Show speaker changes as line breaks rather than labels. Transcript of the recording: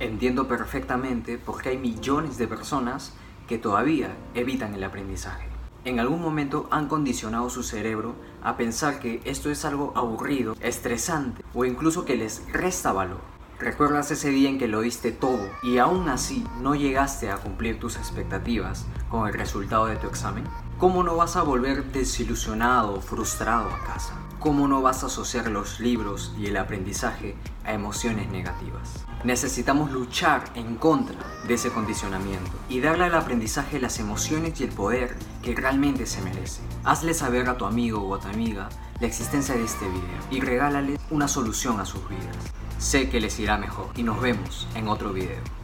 Entiendo perfectamente por qué hay millones de personas que todavía evitan el aprendizaje. En algún momento han condicionado su cerebro a pensar que esto es algo aburrido, estresante o incluso que les resta valor. ¿Recuerdas ese día en que lo diste todo y aún así no llegaste a cumplir tus expectativas con el resultado de tu examen? ¿Cómo no vas a volver desilusionado o frustrado a casa? ¿Cómo no vas a asociar los libros y el aprendizaje a emociones negativas? Necesitamos luchar en contra de ese condicionamiento y darle al aprendizaje las emociones y el poder que realmente se merece. Hazle saber a tu amigo o a tu amiga la existencia de este video y regálale una solución a sus vidas. Sé que les irá mejor y nos vemos en otro video.